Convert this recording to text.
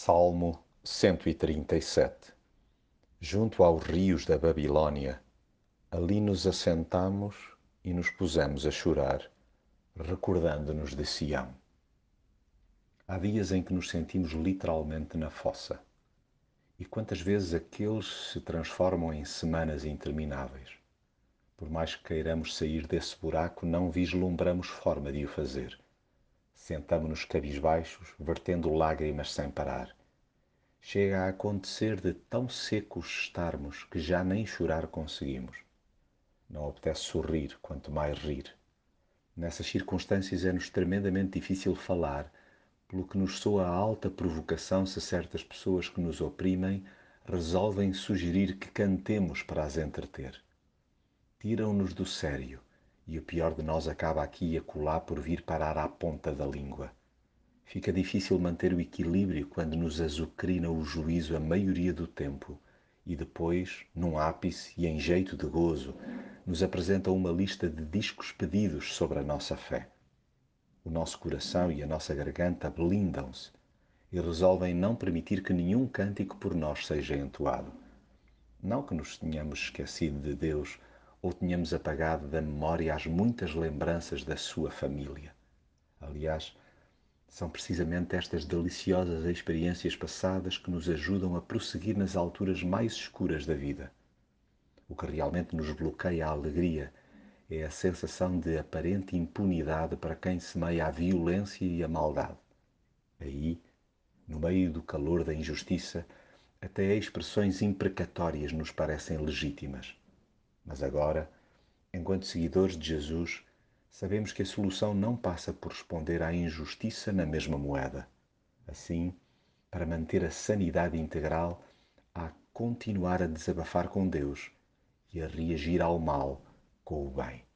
Salmo 137 Junto aos rios da Babilônia, ali nos assentamos e nos pusemos a chorar, recordando-nos de Sião. Há dias em que nos sentimos literalmente na fossa. E quantas vezes aqueles se transformam em semanas intermináveis. Por mais que queiramos sair desse buraco, não vislumbramos forma de o fazer Sentamo-nos cabisbaixos, vertendo lágrimas sem parar. Chega a acontecer de tão secos estarmos que já nem chorar conseguimos. Não apetece sorrir, quanto mais rir. Nessas circunstâncias é-nos tremendamente difícil falar, pelo que nos soa alta provocação se certas pessoas que nos oprimem resolvem sugerir que cantemos para as entreter. Tiram-nos do sério e o pior de nós acaba aqui e acolá por vir parar à ponta da língua. Fica difícil manter o equilíbrio quando nos azucrina o juízo a maioria do tempo e depois, num ápice e em jeito de gozo, nos apresentam uma lista de discos pedidos sobre a nossa fé. O nosso coração e a nossa garganta blindam-se e resolvem não permitir que nenhum cântico por nós seja entoado. Não que nos tenhamos esquecido de Deus ou tínhamos apagado da memória as muitas lembranças da sua família. Aliás, são precisamente estas deliciosas experiências passadas que nos ajudam a prosseguir nas alturas mais escuras da vida. O que realmente nos bloqueia a alegria é a sensação de aparente impunidade para quem semeia a violência e a maldade. Aí, no meio do calor da injustiça, até expressões imprecatórias nos parecem legítimas. Mas agora, enquanto seguidores de Jesus, sabemos que a solução não passa por responder à injustiça na mesma moeda. Assim, para manter a sanidade integral, há continuar a desabafar com Deus e a reagir ao mal com o bem.